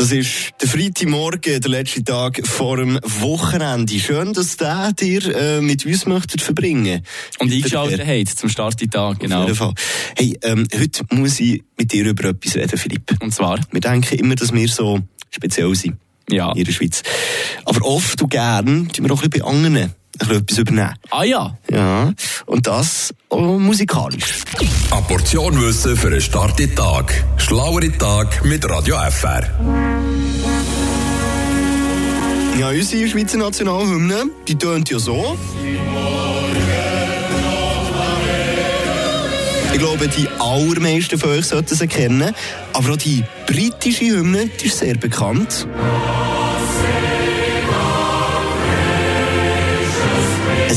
Das ist der Freitagmorgen, der letzte Tag vor dem Wochenende. Schön, dass der dir äh, mit uns möchtet verbringen Und eingeschaltet habt zum Start Tag, genau. Auf jeden Fall. Hey, ähm, heute muss ich mit dir über etwas reden, Philipp. Und zwar? Wir denken immer, dass wir so speziell sind. Ja. In der Schweiz. Aber oft und gern tun wir auch ein bisschen bei anderen etwas übernehmen. Ah ja. Ja. Und das musikalisch. Eine Portion Wissen für einen starken Tag. Schlauere Tag mit Radio FR. Ja, unsere Schweizer Nationalhymne, die tönt ja so. Ich glaube, die allermeisten von euch sollten sie kennen. Aber auch die britische Hymne, die ist sehr bekannt.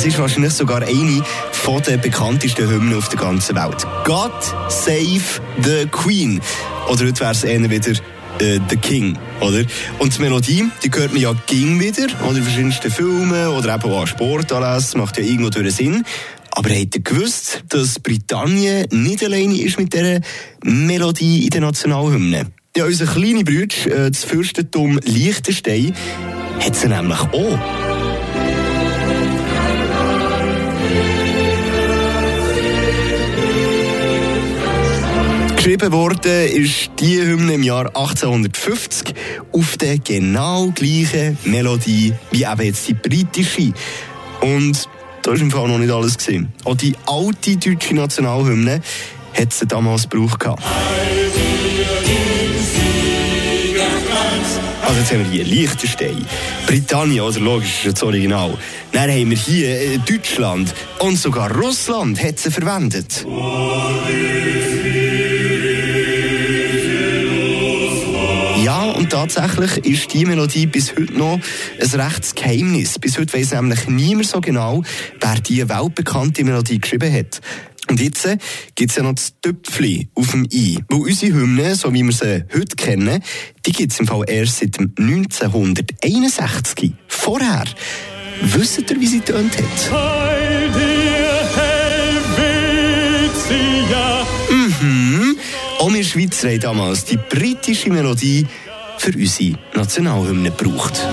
Es ist wahrscheinlich sogar eine von der bekanntesten Hymnen auf der ganzen Welt. God Save the Queen. Oder heute wäre es eher wieder äh, The King, oder? Und die Melodie, die hört man ja ging wieder, oder in verschiedensten Filmen oder eben auch an Sportanlässen, macht ja irgendwo durch Sinn. Aber habt ihr gewusst, dass Britannien nicht alleine ist mit dieser Melodie in der Nationalhymne? Ja, unser kleiner Bruder, äh, das Fürstentum Liechtenstein, hat sie nämlich auch. Geschrieben worden ist die Hymne im Jahr 1850 auf der genau gleichen Melodie wie eben jetzt die britische. Und da ist im Fall noch nicht alles gesehen. Auch die alte deutsche Nationalhymne hat sie damals gebraucht. Gehabt. Also jetzt haben wir hier Liechtenstein, Britannien, also logisch, ist das Original. Dann haben wir hier äh, Deutschland und sogar Russland hat sie verwendet. Ja, tatsächlich ist die Melodie bis heute noch ein rechtes Geheimnis. Bis heute weiss nämlich niemand so genau, wer diese weltbekannte Melodie geschrieben hat. Und jetzt äh, gibt es ja noch das Töpfchen auf dem I. Weil unsere Hymne, so wie wir sie heute kennen, die gibt es im Fall erst seit dem 1961. Vorher. Wisst ihr, wie sie tönt hat? Mhm. Auch wir Schweizer haben damals die britische Melodie für unsere Nationalhymne gebraucht.